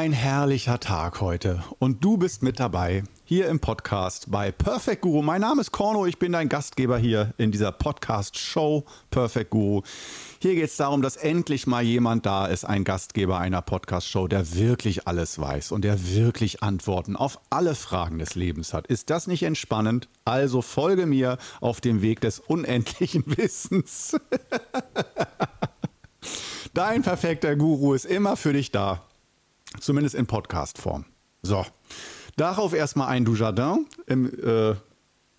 Ein herrlicher Tag heute und du bist mit dabei hier im Podcast bei Perfect Guru. Mein Name ist Korno, ich bin dein Gastgeber hier in dieser Podcast-Show Perfect Guru. Hier geht es darum, dass endlich mal jemand da ist, ein Gastgeber einer Podcast-Show, der wirklich alles weiß und der wirklich Antworten auf alle Fragen des Lebens hat. Ist das nicht entspannend? Also folge mir auf dem Weg des unendlichen Wissens. Dein perfekter Guru ist immer für dich da. Zumindest in Podcast-Form. So. Darauf erstmal ein Dujardin. Im, äh,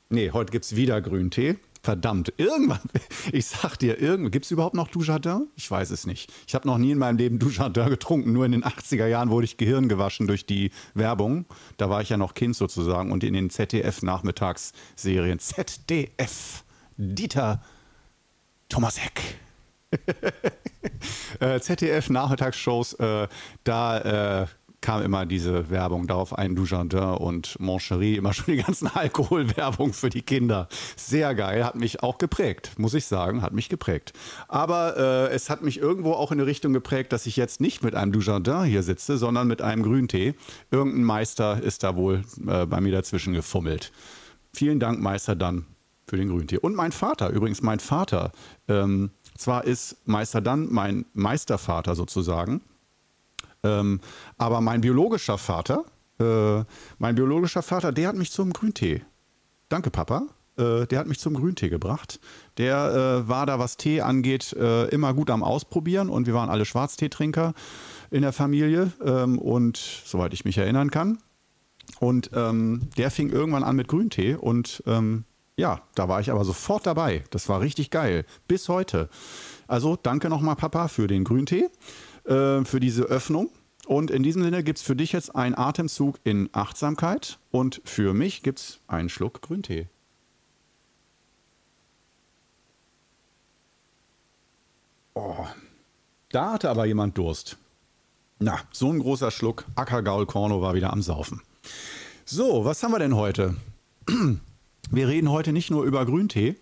nee, heute gibt es wieder Grüntee. Verdammt, irgendwann, ich sag dir, gibt es überhaupt noch Dujardin? Ich weiß es nicht. Ich habe noch nie in meinem Leben Dujardin getrunken. Nur in den 80er Jahren wurde ich Gehirn gewaschen durch die Werbung. Da war ich ja noch Kind sozusagen. Und in den ZDF-Nachmittagsserien. ZDF. Dieter Thomas Heck. Äh, ZDF-Nachmittagsshows, äh, da äh, kam immer diese Werbung darauf ein Dujardin und Moncherie, immer schon die ganzen Alkoholwerbung für die Kinder. Sehr geil, hat mich auch geprägt, muss ich sagen, hat mich geprägt. Aber äh, es hat mich irgendwo auch in eine Richtung geprägt, dass ich jetzt nicht mit einem Dujardin hier sitze, sondern mit einem Grüntee. Irgendein Meister ist da wohl äh, bei mir dazwischen gefummelt. Vielen Dank, Meister, dann für den Grüntee. Und mein Vater, übrigens mein Vater, ähm, zwar ist Meister dann mein Meistervater sozusagen, ähm, aber mein biologischer Vater, äh, mein biologischer Vater, der hat mich zum Grüntee. Danke, Papa. Äh, der hat mich zum Grüntee gebracht. Der äh, war da, was Tee angeht, äh, immer gut am Ausprobieren und wir waren alle Schwarzteetrinker in der Familie ähm, und soweit ich mich erinnern kann. Und ähm, der fing irgendwann an mit Grüntee und ähm, ja, da war ich aber sofort dabei. Das war richtig geil. Bis heute. Also danke nochmal, Papa, für den Grüntee, äh, für diese Öffnung. Und in diesem Sinne gibt es für dich jetzt einen Atemzug in Achtsamkeit und für mich gibt es einen Schluck Grüntee. Oh, da hatte aber jemand Durst. Na, so ein großer Schluck Ackergaul Korno war wieder am Saufen. So, was haben wir denn heute? Wir reden heute nicht nur über Grüntee,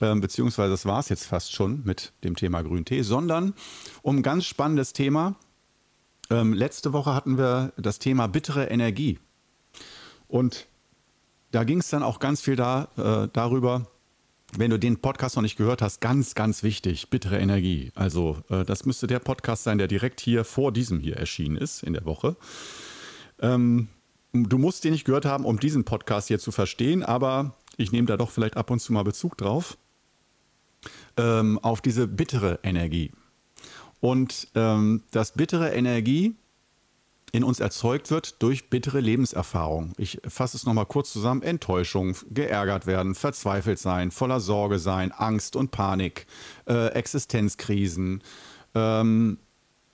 äh, beziehungsweise das war es jetzt fast schon mit dem Thema Grüntee, sondern um ein ganz spannendes Thema. Ähm, letzte Woche hatten wir das Thema bittere Energie. Und da ging es dann auch ganz viel da, äh, darüber, wenn du den Podcast noch nicht gehört hast, ganz, ganz wichtig, bittere Energie. Also äh, das müsste der Podcast sein, der direkt hier vor diesem hier erschienen ist in der Woche. Ähm, du musst den nicht gehört haben, um diesen Podcast hier zu verstehen, aber ich nehme da doch vielleicht ab und zu mal Bezug drauf, ähm, auf diese bittere Energie. Und ähm, dass bittere Energie in uns erzeugt wird durch bittere Lebenserfahrung. Ich fasse es nochmal kurz zusammen. Enttäuschung, geärgert werden, verzweifelt sein, voller Sorge sein, Angst und Panik, äh, Existenzkrisen, ähm,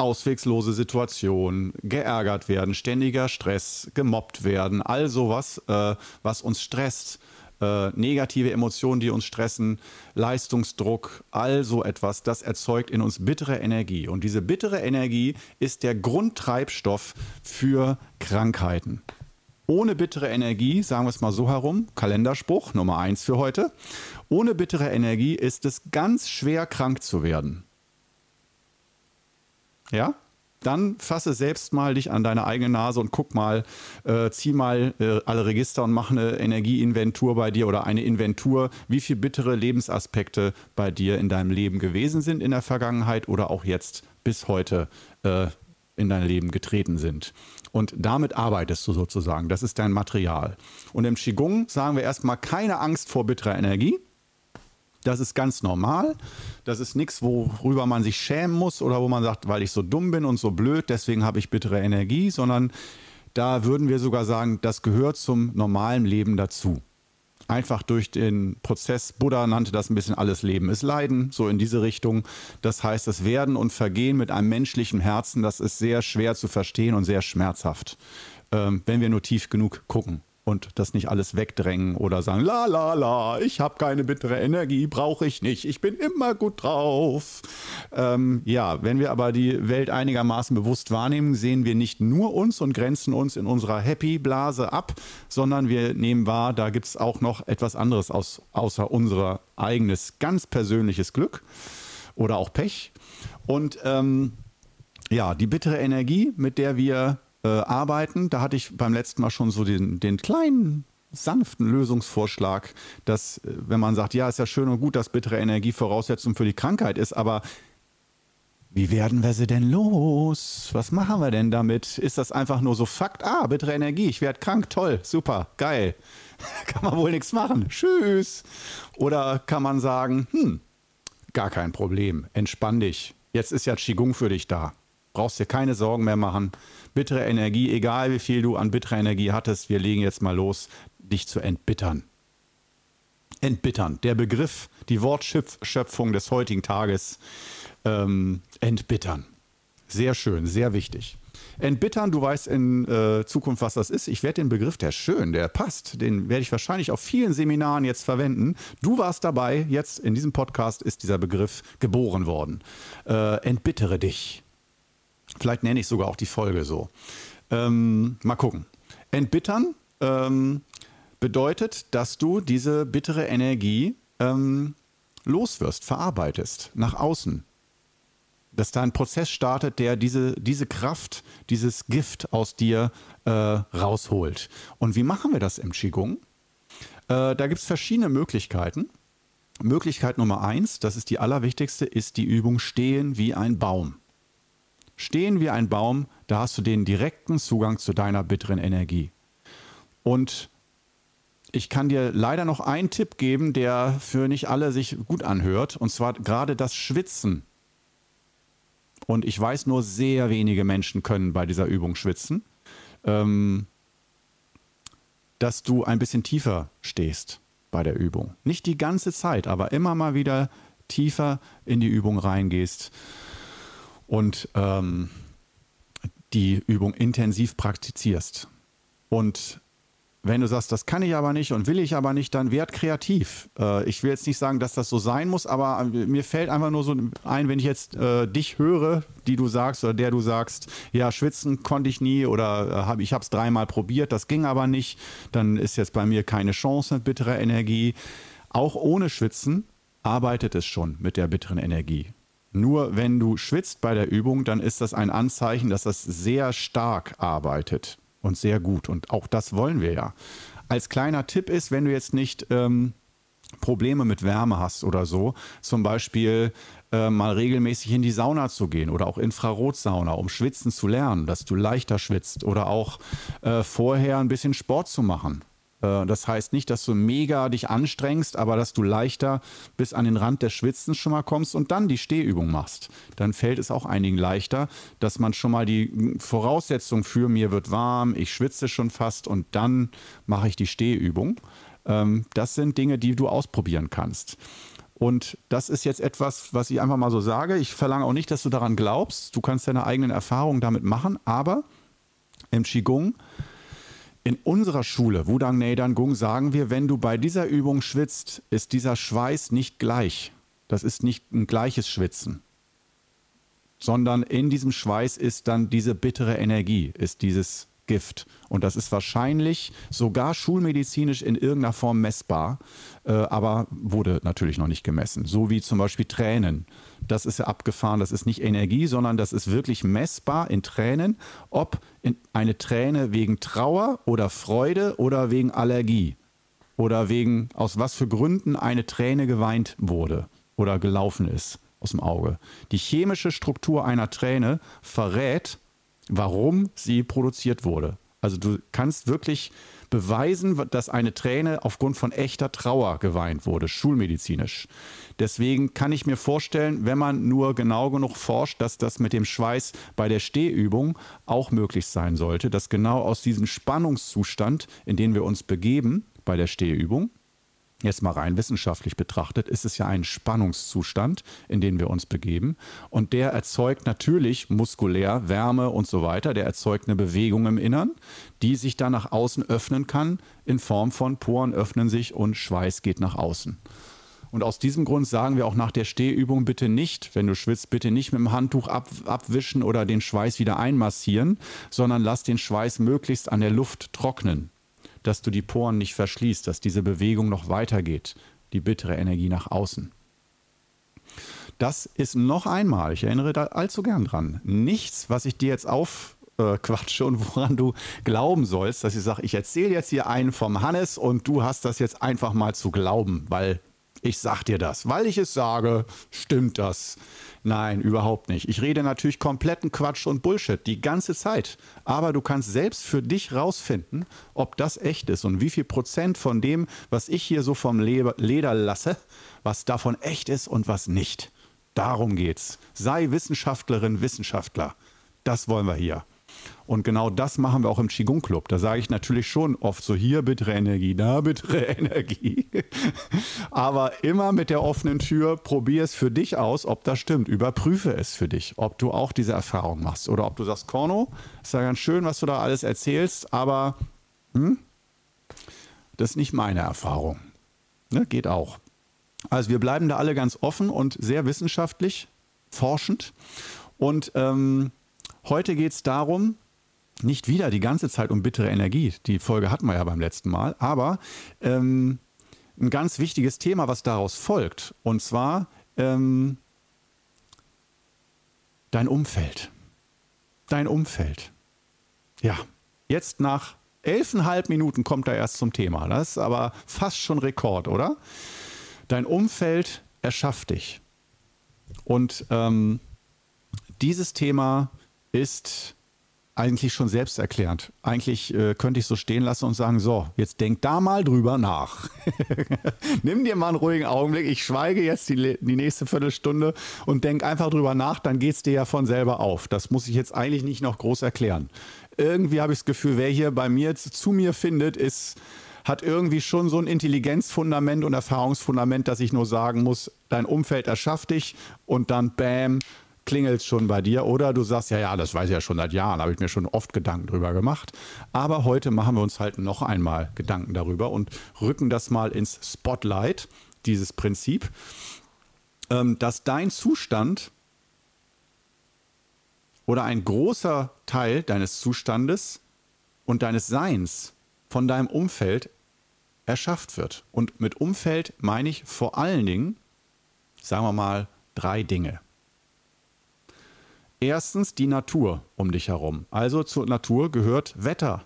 auswegslose Situation, geärgert werden, ständiger Stress, gemobbt werden, all sowas, äh, was uns stresst, äh, negative Emotionen, die uns stressen, Leistungsdruck, all so etwas, das erzeugt in uns bittere Energie. Und diese bittere Energie ist der Grundtreibstoff für Krankheiten. Ohne bittere Energie, sagen wir es mal so herum, Kalenderspruch Nummer eins für heute, ohne bittere Energie ist es ganz schwer krank zu werden. Ja? Dann fasse selbst mal dich an deine eigene Nase und guck mal, äh, zieh mal äh, alle Register und mach eine Energieinventur bei dir oder eine Inventur, wie viele bittere Lebensaspekte bei dir in deinem Leben gewesen sind in der Vergangenheit oder auch jetzt bis heute äh, in dein Leben getreten sind. Und damit arbeitest du sozusagen. Das ist dein Material. Und im Qigong sagen wir erstmal keine Angst vor bitterer Energie das ist ganz normal. Das ist nichts, worüber man sich schämen muss oder wo man sagt, weil ich so dumm bin und so blöd, deswegen habe ich bittere Energie, sondern da würden wir sogar sagen, das gehört zum normalen Leben dazu. Einfach durch den Prozess, Buddha nannte das ein bisschen alles Leben ist Leiden, so in diese Richtung. Das heißt, das Werden und Vergehen mit einem menschlichen Herzen, das ist sehr schwer zu verstehen und sehr schmerzhaft, ähm, wenn wir nur tief genug gucken und das nicht alles wegdrängen oder sagen, la la la, ich habe keine bittere Energie, brauche ich nicht, ich bin immer gut drauf. Ähm, ja, wenn wir aber die Welt einigermaßen bewusst wahrnehmen, sehen wir nicht nur uns und grenzen uns in unserer Happy-Blase ab, sondern wir nehmen wahr, da gibt es auch noch etwas anderes aus, außer unser eigenes ganz persönliches Glück oder auch Pech. Und ähm, ja, die bittere Energie, mit der wir äh, arbeiten. Da hatte ich beim letzten Mal schon so den, den kleinen sanften Lösungsvorschlag, dass äh, wenn man sagt, ja, ist ja schön und gut, dass bittere Energie Voraussetzung für die Krankheit ist, aber wie werden wir sie denn los? Was machen wir denn damit? Ist das einfach nur so Fakt? Ah, bittere Energie, ich werde krank, toll, super, geil. kann man wohl nichts machen. Tschüss. Oder kann man sagen, hm, gar kein Problem, entspann dich. Jetzt ist ja Qigong für dich da. Brauchst dir keine Sorgen mehr machen. Bittere Energie, egal wie viel du an bitterer Energie hattest, wir legen jetzt mal los, dich zu entbittern. Entbittern, der Begriff, die Wortschöpfung des heutigen Tages ähm, entbittern. Sehr schön, sehr wichtig. Entbittern, du weißt in äh, Zukunft, was das ist. Ich werde den Begriff, der schön, der passt, den werde ich wahrscheinlich auf vielen Seminaren jetzt verwenden. Du warst dabei, jetzt in diesem Podcast ist dieser Begriff geboren worden. Äh, entbittere dich. Vielleicht nenne ich sogar auch die Folge so. Ähm, mal gucken. Entbittern ähm, bedeutet, dass du diese bittere Energie ähm, loswirst, verarbeitest, nach außen dass da ein Prozess startet, der diese, diese Kraft, dieses Gift aus dir äh, rausholt. Und wie machen wir das im Qigong? Äh, da gibt es verschiedene Möglichkeiten. Möglichkeit Nummer eins, das ist die allerwichtigste, ist die Übung Stehen wie ein Baum. Stehen wie ein Baum, da hast du den direkten Zugang zu deiner bitteren Energie. Und ich kann dir leider noch einen Tipp geben, der für nicht alle sich gut anhört, und zwar gerade das Schwitzen und ich weiß nur, sehr wenige Menschen können bei dieser Übung schwitzen. Ähm, dass du ein bisschen tiefer stehst bei der Übung. Nicht die ganze Zeit, aber immer mal wieder tiefer in die Übung reingehst und ähm, die Übung intensiv praktizierst. Und wenn du sagst, das kann ich aber nicht und will ich aber nicht, dann werd kreativ. Äh, ich will jetzt nicht sagen, dass das so sein muss, aber äh, mir fällt einfach nur so ein, wenn ich jetzt äh, dich höre, die du sagst oder der du sagst, ja, schwitzen konnte ich nie oder äh, hab, ich habe es dreimal probiert, das ging aber nicht, dann ist jetzt bei mir keine Chance mit bitterer Energie. Auch ohne Schwitzen arbeitet es schon mit der bitteren Energie. Nur wenn du schwitzt bei der Übung, dann ist das ein Anzeichen, dass das sehr stark arbeitet und sehr gut. Und auch das wollen wir ja. Als kleiner Tipp ist, wenn du jetzt nicht ähm, Probleme mit Wärme hast oder so, zum Beispiel äh, mal regelmäßig in die Sauna zu gehen oder auch Infrarotsauna, um schwitzen zu lernen, dass du leichter schwitzt oder auch äh, vorher ein bisschen Sport zu machen. Äh, das heißt nicht, dass du mega dich anstrengst, aber dass du leichter bis an den Rand des Schwitzens schon mal kommst und dann die Stehübung machst. Dann fällt es auch einigen leichter, dass man schon mal die Voraussetzung für mir wird warm, ich schwitze schon fast und dann mache ich die Stehübung. Ähm, das sind Dinge, die du ausprobieren kannst. Und das ist jetzt etwas, was ich einfach mal so sage. Ich verlange auch nicht, dass du daran glaubst. Du kannst deine eigenen Erfahrungen damit machen, aber im Qigong in unserer Schule, Wudang Neidan Gung, sagen wir, wenn du bei dieser Übung schwitzt, ist dieser Schweiß nicht gleich. Das ist nicht ein gleiches Schwitzen, sondern in diesem Schweiß ist dann diese bittere Energie, ist dieses Gift. Und das ist wahrscheinlich sogar schulmedizinisch in irgendeiner Form messbar, äh, aber wurde natürlich noch nicht gemessen. So wie zum Beispiel Tränen. Das ist ja abgefahren, das ist nicht Energie, sondern das ist wirklich messbar in Tränen, ob eine Träne wegen Trauer oder Freude oder wegen Allergie oder wegen aus was für Gründen eine Träne geweint wurde oder gelaufen ist aus dem Auge. Die chemische Struktur einer Träne verrät, warum sie produziert wurde. Also du kannst wirklich beweisen, dass eine Träne aufgrund von echter Trauer geweint wurde, schulmedizinisch. Deswegen kann ich mir vorstellen, wenn man nur genau genug forscht, dass das mit dem Schweiß bei der Stehübung auch möglich sein sollte, dass genau aus diesem Spannungszustand, in den wir uns begeben bei der Stehübung, Jetzt mal rein wissenschaftlich betrachtet, ist es ja ein Spannungszustand, in den wir uns begeben. Und der erzeugt natürlich muskulär Wärme und so weiter. Der erzeugt eine Bewegung im Innern, die sich dann nach außen öffnen kann, in Form von Poren öffnen sich und Schweiß geht nach außen. Und aus diesem Grund sagen wir auch nach der Stehübung bitte nicht, wenn du schwitzt, bitte nicht mit dem Handtuch ab, abwischen oder den Schweiß wieder einmassieren, sondern lass den Schweiß möglichst an der Luft trocknen dass du die Poren nicht verschließt, dass diese Bewegung noch weitergeht, die bittere Energie nach außen. Das ist noch einmal, ich erinnere da allzu gern dran, nichts, was ich dir jetzt auf, äh, quatsche und woran du glauben sollst, dass ich sage, ich erzähle jetzt hier einen vom Hannes und du hast das jetzt einfach mal zu glauben, weil ich sag dir das. Weil ich es sage, stimmt das. Nein, überhaupt nicht. Ich rede natürlich kompletten Quatsch und Bullshit die ganze Zeit. Aber du kannst selbst für dich rausfinden, ob das echt ist und wie viel Prozent von dem, was ich hier so vom Leder lasse, was davon echt ist und was nicht. Darum geht's. Sei Wissenschaftlerin, Wissenschaftler. Das wollen wir hier. Und genau das machen wir auch im Qigong Club. Da sage ich natürlich schon oft so, hier bittere Energie, da bittere Energie. Aber immer mit der offenen Tür, probier es für dich aus, ob das stimmt. Überprüfe es für dich, ob du auch diese Erfahrung machst. Oder ob du sagst, Korno, ist ja ganz schön, was du da alles erzählst, aber hm, das ist nicht meine Erfahrung. Ne, geht auch. Also wir bleiben da alle ganz offen und sehr wissenschaftlich, forschend. Und ähm, heute geht es darum, nicht wieder die ganze Zeit um bittere Energie. Die Folge hatten wir ja beim letzten Mal. Aber ähm, ein ganz wichtiges Thema, was daraus folgt. Und zwar ähm, dein Umfeld. Dein Umfeld. Ja, jetzt nach elfeinhalb Minuten kommt er erst zum Thema. Das ist aber fast schon Rekord, oder? Dein Umfeld erschafft dich. Und ähm, dieses Thema ist eigentlich schon selbsterklärend. Eigentlich äh, könnte ich so stehen lassen und sagen, so, jetzt denk da mal drüber nach. Nimm dir mal einen ruhigen Augenblick. Ich schweige jetzt die, die nächste Viertelstunde und denk einfach drüber nach, dann geht es dir ja von selber auf. Das muss ich jetzt eigentlich nicht noch groß erklären. Irgendwie habe ich das Gefühl, wer hier bei mir zu mir findet, ist hat irgendwie schon so ein Intelligenzfundament und Erfahrungsfundament, dass ich nur sagen muss, dein Umfeld erschafft dich und dann bam, klingelt schon bei dir. Oder du sagst, ja, ja, das weiß ich ja schon seit Jahren, habe ich mir schon oft Gedanken drüber gemacht. Aber heute machen wir uns halt noch einmal Gedanken darüber und rücken das mal ins Spotlight, dieses Prinzip, ähm, dass dein Zustand oder ein großer Teil deines Zustandes und deines Seins von deinem Umfeld erschafft wird. Und mit Umfeld meine ich vor allen Dingen, sagen wir mal, drei Dinge. Erstens die Natur um dich herum. Also zur Natur gehört Wetter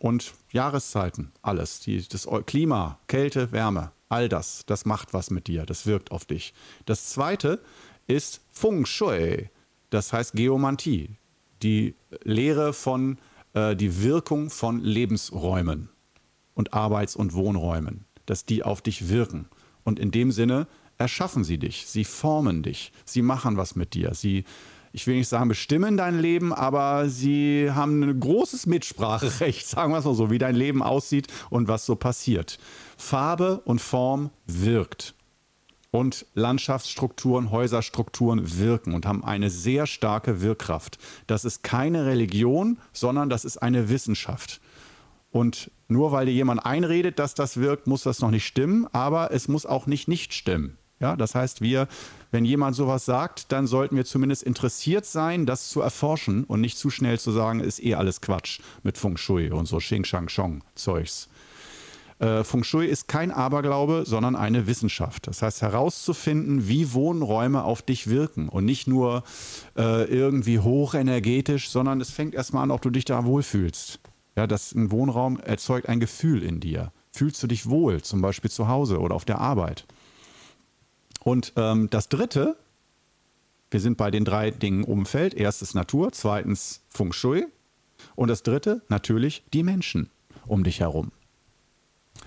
und Jahreszeiten, alles. Die, das Klima, Kälte, Wärme, all das, das macht was mit dir, das wirkt auf dich. Das zweite ist Feng Shui, das heißt Geomantie, die Lehre von, äh, die Wirkung von Lebensräumen und Arbeits- und Wohnräumen, dass die auf dich wirken. Und in dem Sinne erschaffen sie dich, sie formen dich, sie machen was mit dir, sie ich will nicht sagen, bestimmen dein Leben, aber sie haben ein großes Mitspracherecht, sagen wir es mal so, wie dein Leben aussieht und was so passiert. Farbe und Form wirkt. Und Landschaftsstrukturen, Häuserstrukturen wirken und haben eine sehr starke Wirkkraft. Das ist keine Religion, sondern das ist eine Wissenschaft. Und nur weil dir jemand einredet, dass das wirkt, muss das noch nicht stimmen, aber es muss auch nicht nicht stimmen. Ja, das heißt, wir, wenn jemand sowas sagt, dann sollten wir zumindest interessiert sein, das zu erforschen und nicht zu schnell zu sagen, ist eh alles Quatsch mit Feng Shui und so Xing Shang Chong Zeugs. Äh, Feng Shui ist kein Aberglaube, sondern eine Wissenschaft. Das heißt, herauszufinden, wie Wohnräume auf dich wirken und nicht nur äh, irgendwie hochenergetisch, sondern es fängt erstmal an, ob du dich da wohlfühlst. Ja, das, ein Wohnraum erzeugt ein Gefühl in dir. Fühlst du dich wohl, zum Beispiel zu Hause oder auf der Arbeit? Und ähm, das Dritte, wir sind bei den drei Dingen Umfeld. Erstes Natur, zweitens Feng Shui. Und das Dritte, natürlich die Menschen um dich herum.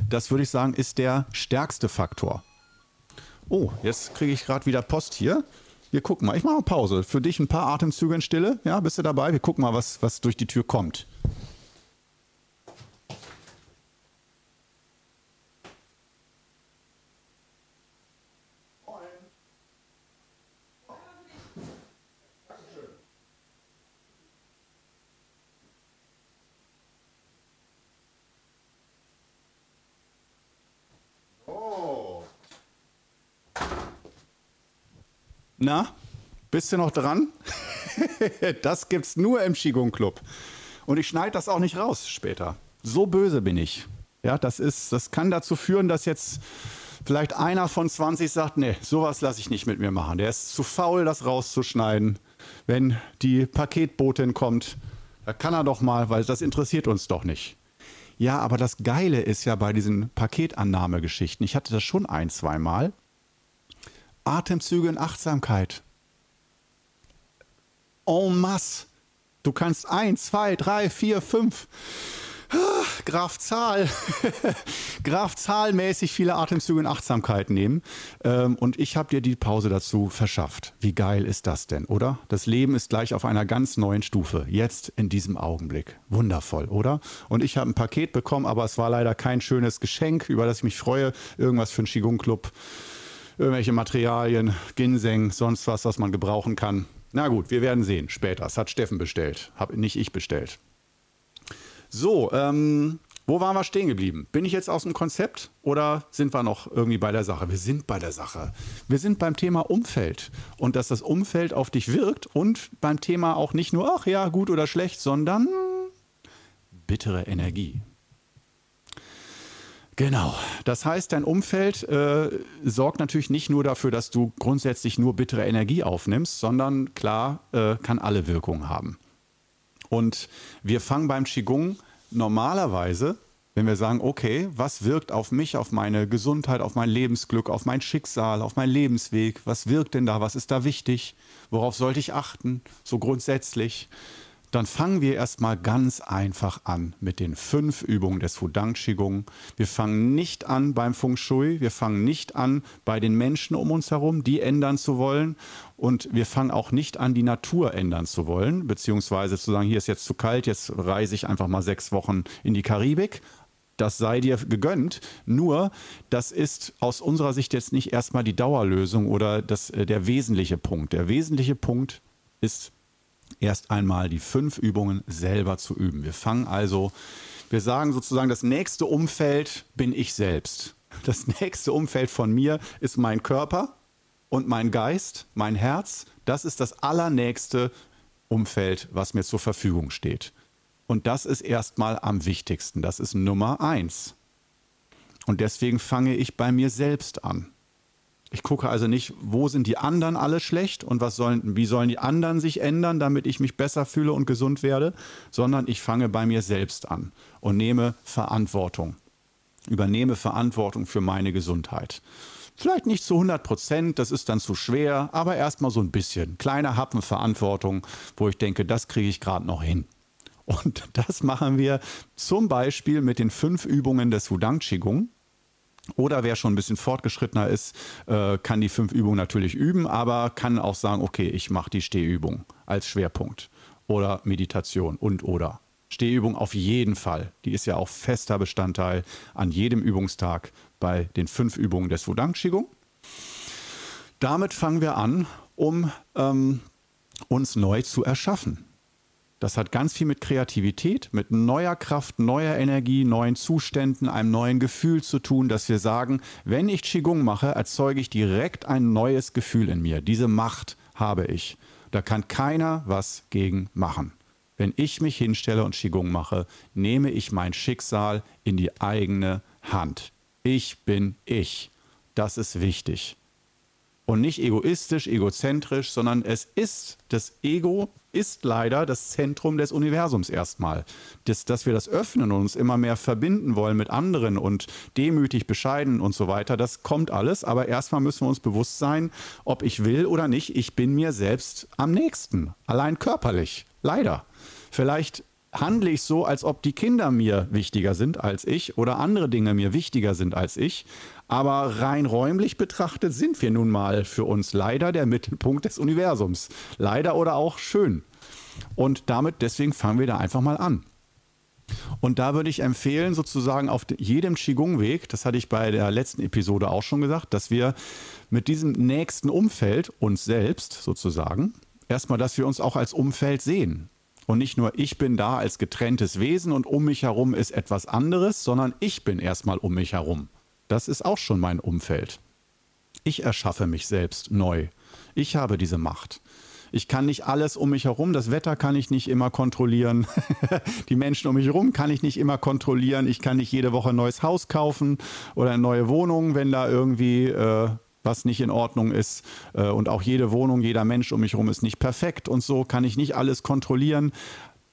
Das würde ich sagen, ist der stärkste Faktor. Oh, jetzt kriege ich gerade wieder Post hier. Wir gucken mal. Ich mache Pause. Für dich ein paar Atemzüge in Stille. Ja, bist du dabei? Wir gucken mal, was, was durch die Tür kommt. Na, bist du noch dran? das gibt's nur im Qigong Club. Und ich schneide das auch nicht raus später. So böse bin ich. Ja, das ist, das kann dazu führen, dass jetzt vielleicht einer von 20 sagt, nee, sowas lasse ich nicht mit mir machen. Der ist zu faul, das rauszuschneiden. Wenn die Paketbotin kommt, Da kann er doch mal, weil das interessiert uns doch nicht. Ja, aber das Geile ist ja bei diesen Paketannahmegeschichten, ich hatte das schon ein, zweimal. Atemzüge in Achtsamkeit. En masse. Du kannst ein, zwei, drei, vier, fünf Graf Zahl, Graf Zahlmäßig viele Atemzüge in Achtsamkeit nehmen. Ähm, und ich habe dir die Pause dazu verschafft. Wie geil ist das denn, oder? Das Leben ist gleich auf einer ganz neuen Stufe. Jetzt in diesem Augenblick. Wundervoll, oder? Und ich habe ein Paket bekommen, aber es war leider kein schönes Geschenk, über das ich mich freue. Irgendwas für einen Qigong-Club. Irgendwelche Materialien, Ginseng, sonst was, was man gebrauchen kann. Na gut, wir werden sehen später. Es hat Steffen bestellt, habe nicht ich bestellt. So, ähm, wo waren wir stehen geblieben? Bin ich jetzt aus dem Konzept oder sind wir noch irgendwie bei der Sache? Wir sind bei der Sache. Wir sind beim Thema Umfeld und dass das Umfeld auf dich wirkt und beim Thema auch nicht nur, ach ja, gut oder schlecht, sondern bittere Energie. Genau. Das heißt, dein Umfeld äh, sorgt natürlich nicht nur dafür, dass du grundsätzlich nur bittere Energie aufnimmst, sondern klar, äh, kann alle Wirkungen haben. Und wir fangen beim Qigong normalerweise, wenn wir sagen, okay, was wirkt auf mich, auf meine Gesundheit, auf mein Lebensglück, auf mein Schicksal, auf meinen Lebensweg, was wirkt denn da, was ist da wichtig, worauf sollte ich achten, so grundsätzlich dann fangen wir erstmal ganz einfach an mit den fünf Übungen des Wudang Qigong. Wir fangen nicht an beim Feng Shui, wir fangen nicht an bei den Menschen um uns herum, die ändern zu wollen und wir fangen auch nicht an, die Natur ändern zu wollen, beziehungsweise zu sagen, hier ist jetzt zu kalt, jetzt reise ich einfach mal sechs Wochen in die Karibik. Das sei dir gegönnt. Nur, das ist aus unserer Sicht jetzt nicht erstmal die Dauerlösung oder das, äh, der wesentliche Punkt. Der wesentliche Punkt ist erst einmal die fünf Übungen selber zu üben. Wir fangen also, wir sagen sozusagen, das nächste Umfeld bin ich selbst. Das nächste Umfeld von mir ist mein Körper und mein Geist, mein Herz. Das ist das allernächste Umfeld, was mir zur Verfügung steht. Und das ist erstmal am wichtigsten. Das ist Nummer eins. Und deswegen fange ich bei mir selbst an. Ich gucke also nicht, wo sind die anderen alle schlecht und was sollen, wie sollen die anderen sich ändern, damit ich mich besser fühle und gesund werde, sondern ich fange bei mir selbst an und nehme Verantwortung. Übernehme Verantwortung für meine Gesundheit. Vielleicht nicht zu 100 Prozent, das ist dann zu schwer, aber erstmal so ein bisschen. Kleiner Happen Verantwortung, wo ich denke, das kriege ich gerade noch hin. Und das machen wir zum Beispiel mit den fünf Übungen des Wudang Qigong. Oder wer schon ein bisschen fortgeschrittener ist, äh, kann die fünf Übungen natürlich üben, aber kann auch sagen, okay, ich mache die Stehübung als Schwerpunkt. Oder Meditation und oder. Stehübung auf jeden Fall. Die ist ja auch fester Bestandteil an jedem Übungstag bei den fünf Übungen des Wudang Qigong. Damit fangen wir an, um ähm, uns neu zu erschaffen. Das hat ganz viel mit Kreativität, mit neuer Kraft, neuer Energie, neuen Zuständen, einem neuen Gefühl zu tun, dass wir sagen, wenn ich Qigong mache, erzeuge ich direkt ein neues Gefühl in mir. Diese Macht habe ich. Da kann keiner was gegen machen. Wenn ich mich hinstelle und Qigong mache, nehme ich mein Schicksal in die eigene Hand. Ich bin ich. Das ist wichtig. Und nicht egoistisch, egozentrisch, sondern es ist das Ego ist leider das Zentrum des Universums erstmal. Das, dass wir das öffnen und uns immer mehr verbinden wollen mit anderen und demütig, bescheiden und so weiter, das kommt alles. Aber erstmal müssen wir uns bewusst sein, ob ich will oder nicht, ich bin mir selbst am nächsten. Allein körperlich. Leider. Vielleicht handle ich so, als ob die Kinder mir wichtiger sind als ich oder andere Dinge mir wichtiger sind als ich. Aber rein räumlich betrachtet sind wir nun mal für uns leider der Mittelpunkt des Universums. Leider oder auch schön. Und damit, deswegen fangen wir da einfach mal an. Und da würde ich empfehlen, sozusagen auf jedem Qigong-Weg, das hatte ich bei der letzten Episode auch schon gesagt, dass wir mit diesem nächsten Umfeld, uns selbst sozusagen, erstmal, dass wir uns auch als Umfeld sehen. Und nicht nur ich bin da als getrenntes Wesen und um mich herum ist etwas anderes, sondern ich bin erstmal um mich herum. Das ist auch schon mein Umfeld. Ich erschaffe mich selbst neu. Ich habe diese Macht. Ich kann nicht alles um mich herum, das Wetter kann ich nicht immer kontrollieren, die Menschen um mich herum kann ich nicht immer kontrollieren, ich kann nicht jede Woche ein neues Haus kaufen oder eine neue Wohnung, wenn da irgendwie äh, was nicht in Ordnung ist. Äh, und auch jede Wohnung, jeder Mensch um mich herum ist nicht perfekt und so kann ich nicht alles kontrollieren.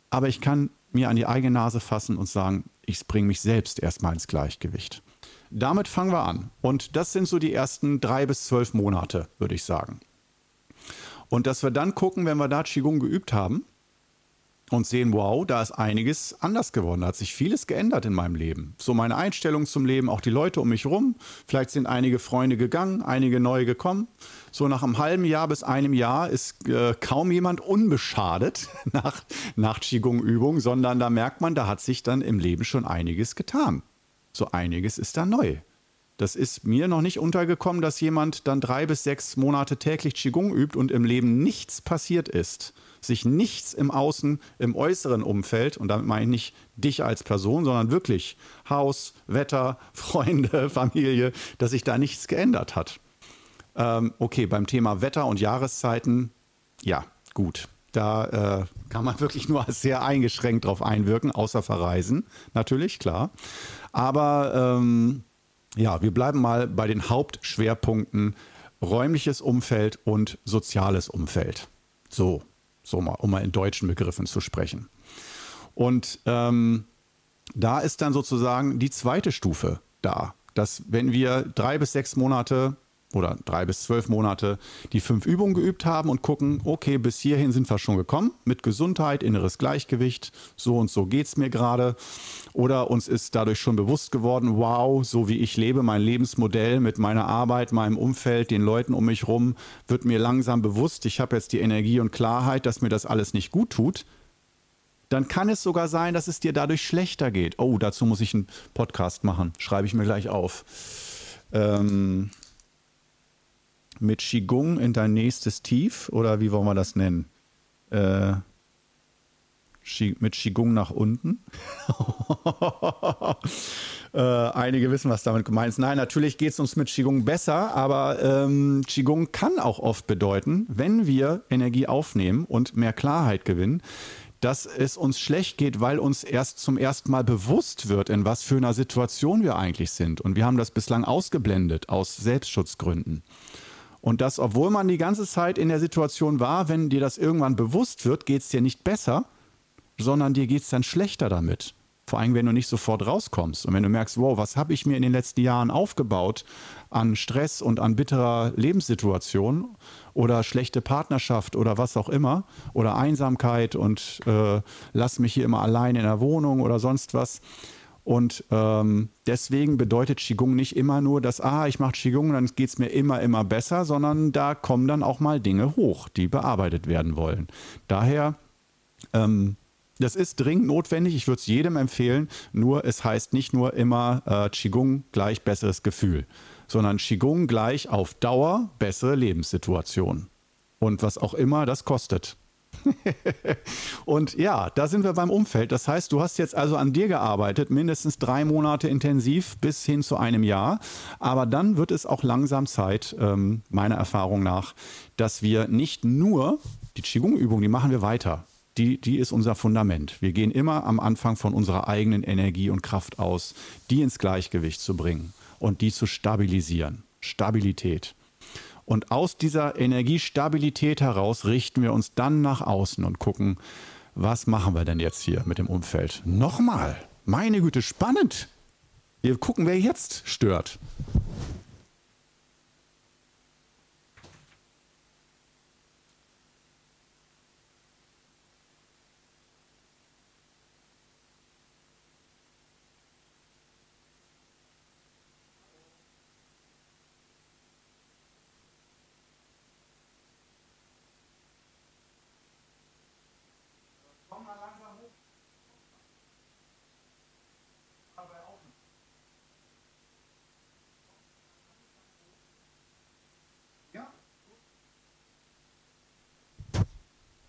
aber ich kann mir an die eigene Nase fassen und sagen, ich bringe mich selbst erstmal ins Gleichgewicht. Damit fangen wir an. Und das sind so die ersten drei bis zwölf Monate, würde ich sagen. Und dass wir dann gucken, wenn wir da Qigong geübt haben, und sehen, wow, da ist einiges anders geworden. Da hat sich vieles geändert in meinem Leben. So meine Einstellung zum Leben, auch die Leute um mich rum. Vielleicht sind einige Freunde gegangen, einige neue gekommen. So nach einem halben Jahr bis einem Jahr ist äh, kaum jemand unbeschadet nach, nach Qigong-Übung, sondern da merkt man, da hat sich dann im Leben schon einiges getan. So einiges ist da neu. Das ist mir noch nicht untergekommen, dass jemand dann drei bis sechs Monate täglich Qigong übt und im Leben nichts passiert ist sich nichts im Außen, im äußeren Umfeld, und damit meine ich nicht dich als Person, sondern wirklich Haus, Wetter, Freunde, Familie, dass sich da nichts geändert hat. Ähm, okay, beim Thema Wetter und Jahreszeiten, ja, gut. Da äh, kann man wirklich nur sehr eingeschränkt drauf einwirken, außer verreisen, natürlich, klar. Aber ähm, ja, wir bleiben mal bei den Hauptschwerpunkten räumliches Umfeld und soziales Umfeld. So, so mal, um mal in deutschen Begriffen zu sprechen. Und ähm, da ist dann sozusagen die zweite Stufe da, dass wenn wir drei bis sechs Monate oder drei bis zwölf Monate die fünf Übungen geübt haben und gucken, okay, bis hierhin sind wir schon gekommen mit Gesundheit, inneres Gleichgewicht, so und so geht es mir gerade. Oder uns ist dadurch schon bewusst geworden, wow, so wie ich lebe, mein Lebensmodell mit meiner Arbeit, meinem Umfeld, den Leuten um mich rum, wird mir langsam bewusst, ich habe jetzt die Energie und Klarheit, dass mir das alles nicht gut tut. Dann kann es sogar sein, dass es dir dadurch schlechter geht. Oh, dazu muss ich einen Podcast machen. Schreibe ich mir gleich auf. Ähm, mit Qigong in dein nächstes Tief oder wie wollen wir das nennen? Äh, mit Qigong nach unten. äh, einige wissen, was damit gemeint ist. Nein, natürlich geht es uns mit Qigong besser, aber ähm, Qigong kann auch oft bedeuten, wenn wir Energie aufnehmen und mehr Klarheit gewinnen, dass es uns schlecht geht, weil uns erst zum ersten Mal bewusst wird, in was für einer Situation wir eigentlich sind. Und wir haben das bislang ausgeblendet aus Selbstschutzgründen. Und das, obwohl man die ganze Zeit in der Situation war, wenn dir das irgendwann bewusst wird, geht es dir nicht besser, sondern dir geht es dann schlechter damit. Vor allem, wenn du nicht sofort rauskommst und wenn du merkst, wow, was habe ich mir in den letzten Jahren aufgebaut an Stress und an bitterer Lebenssituation oder schlechte Partnerschaft oder was auch immer oder Einsamkeit und äh, lass mich hier immer allein in der Wohnung oder sonst was und ähm, deswegen bedeutet Qigong nicht immer nur, dass, ah, ich mache Qigong, dann geht es mir immer, immer besser, sondern da kommen dann auch mal Dinge hoch, die bearbeitet werden wollen. Daher, ähm, das ist dringend notwendig, ich würde es jedem empfehlen, nur es heißt nicht nur immer äh, Qigong gleich besseres Gefühl, sondern Qigong gleich auf Dauer bessere Lebenssituation. Und was auch immer das kostet. und ja, da sind wir beim Umfeld. Das heißt, du hast jetzt also an dir gearbeitet, mindestens drei Monate intensiv bis hin zu einem Jahr. Aber dann wird es auch langsam Zeit, ähm, meiner Erfahrung nach, dass wir nicht nur die Qigong-Übung, die machen wir weiter. Die, die ist unser Fundament. Wir gehen immer am Anfang von unserer eigenen Energie und Kraft aus, die ins Gleichgewicht zu bringen und die zu stabilisieren. Stabilität. Und aus dieser Energiestabilität heraus richten wir uns dann nach außen und gucken, was machen wir denn jetzt hier mit dem Umfeld? Nochmal, meine Güte, spannend. Wir gucken, wer jetzt stört.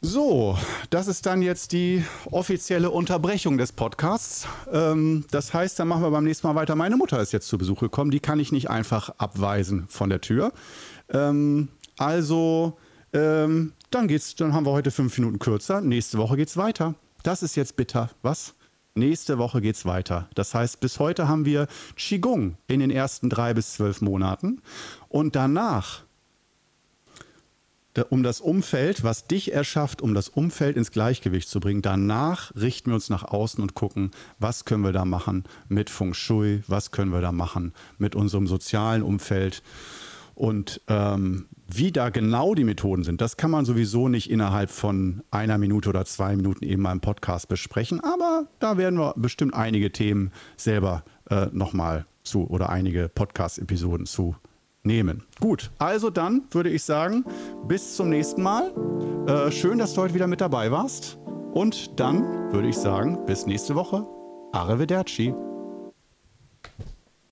So, das ist dann jetzt die offizielle Unterbrechung des Podcasts. Ähm, das heißt, dann machen wir beim nächsten Mal weiter. Meine Mutter ist jetzt zu Besuch gekommen. Die kann ich nicht einfach abweisen von der Tür. Ähm, also, ähm, dann geht's. Dann haben wir heute fünf Minuten kürzer. Nächste Woche geht's weiter. Das ist jetzt bitter. Was? Nächste Woche geht's weiter. Das heißt, bis heute haben wir Qigong in den ersten drei bis zwölf Monaten. Und danach um das Umfeld, was dich erschafft, um das Umfeld ins Gleichgewicht zu bringen. Danach richten wir uns nach außen und gucken, was können wir da machen mit Feng Shui, was können wir da machen mit unserem sozialen Umfeld. Und ähm, wie da genau die Methoden sind, das kann man sowieso nicht innerhalb von einer Minute oder zwei Minuten eben mal im Podcast besprechen. Aber da werden wir bestimmt einige Themen selber äh, nochmal zu oder einige Podcast-Episoden zu nehmen. Gut, also dann würde ich sagen, bis zum nächsten Mal. Äh, schön, dass du heute wieder mit dabei warst. Und dann würde ich sagen, bis nächste Woche. Arrivederci.